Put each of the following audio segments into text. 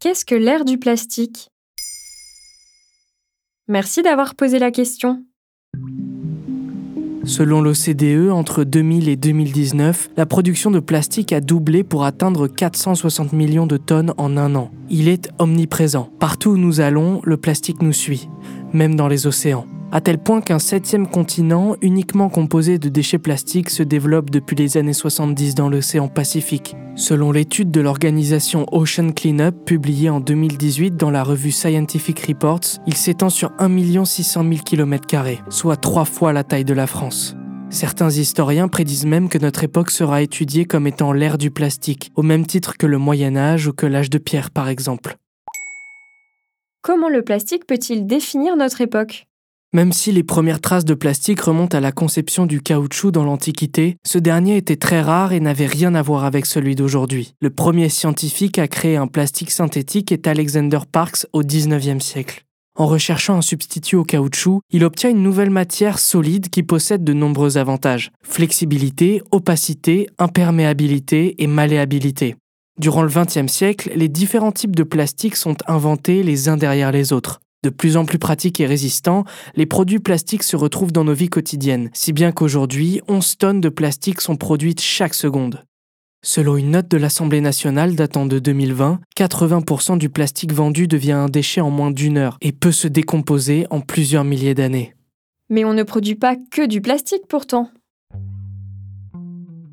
Qu'est-ce que l'ère du plastique? Merci d'avoir posé la question. Selon l'OCDE, entre 2000 et 2019, la production de plastique a doublé pour atteindre 460 millions de tonnes en un an. Il est omniprésent. Partout où nous allons, le plastique nous suit, même dans les océans à tel point qu'un septième continent, uniquement composé de déchets plastiques, se développe depuis les années 70 dans l'océan Pacifique. Selon l'étude de l'organisation Ocean Cleanup publiée en 2018 dans la revue Scientific Reports, il s'étend sur 1 600 000 km, soit trois fois la taille de la France. Certains historiens prédisent même que notre époque sera étudiée comme étant l'ère du plastique, au même titre que le Moyen Âge ou que l'âge de pierre par exemple. Comment le plastique peut-il définir notre époque? Même si les premières traces de plastique remontent à la conception du caoutchouc dans l'Antiquité, ce dernier était très rare et n'avait rien à voir avec celui d'aujourd'hui. Le premier scientifique à créer un plastique synthétique est Alexander Parkes au XIXe siècle. En recherchant un substitut au caoutchouc, il obtient une nouvelle matière solide qui possède de nombreux avantages. Flexibilité, opacité, imperméabilité et malléabilité. Durant le XXe siècle, les différents types de plastique sont inventés les uns derrière les autres. De plus en plus pratiques et résistants, les produits plastiques se retrouvent dans nos vies quotidiennes, si bien qu'aujourd'hui, 11 tonnes de plastique sont produites chaque seconde. Selon une note de l'Assemblée nationale datant de 2020, 80% du plastique vendu devient un déchet en moins d'une heure et peut se décomposer en plusieurs milliers d'années. Mais on ne produit pas que du plastique pourtant.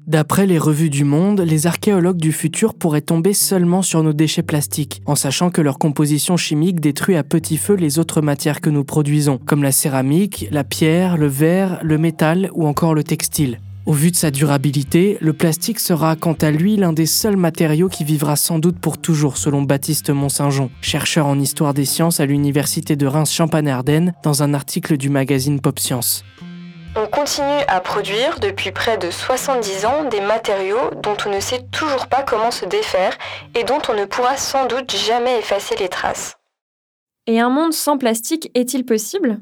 D'après les revues du monde, les archéologues du futur pourraient tomber seulement sur nos déchets plastiques, en sachant que leur composition chimique détruit à petit feu les autres matières que nous produisons, comme la céramique, la pierre, le verre, le métal ou encore le textile. Au vu de sa durabilité, le plastique sera quant à lui l'un des seuls matériaux qui vivra sans doute pour toujours selon Baptiste Mont-Saint-Jean, chercheur en histoire des sciences à l'université de Reims-Champagne-Ardenne dans un article du magazine Pop Science. On continue à produire depuis près de 70 ans des matériaux dont on ne sait toujours pas comment se défaire et dont on ne pourra sans doute jamais effacer les traces. Et un monde sans plastique est-il possible?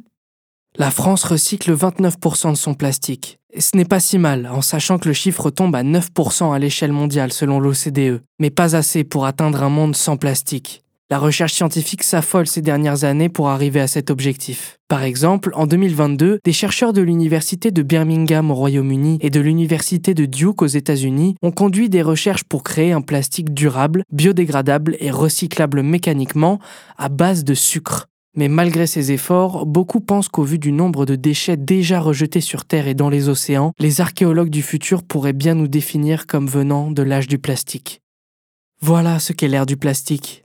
La France recycle 29% de son plastique. Et ce n'est pas si mal, en sachant que le chiffre tombe à 9% à l'échelle mondiale selon l'OCDE, mais pas assez pour atteindre un monde sans plastique. La recherche scientifique s'affole ces dernières années pour arriver à cet objectif. Par exemple, en 2022, des chercheurs de l'Université de Birmingham au Royaume-Uni et de l'Université de Duke aux États-Unis ont conduit des recherches pour créer un plastique durable, biodégradable et recyclable mécaniquement à base de sucre. Mais malgré ces efforts, beaucoup pensent qu'au vu du nombre de déchets déjà rejetés sur Terre et dans les océans, les archéologues du futur pourraient bien nous définir comme venant de l'âge du plastique. Voilà ce qu'est l'ère du plastique.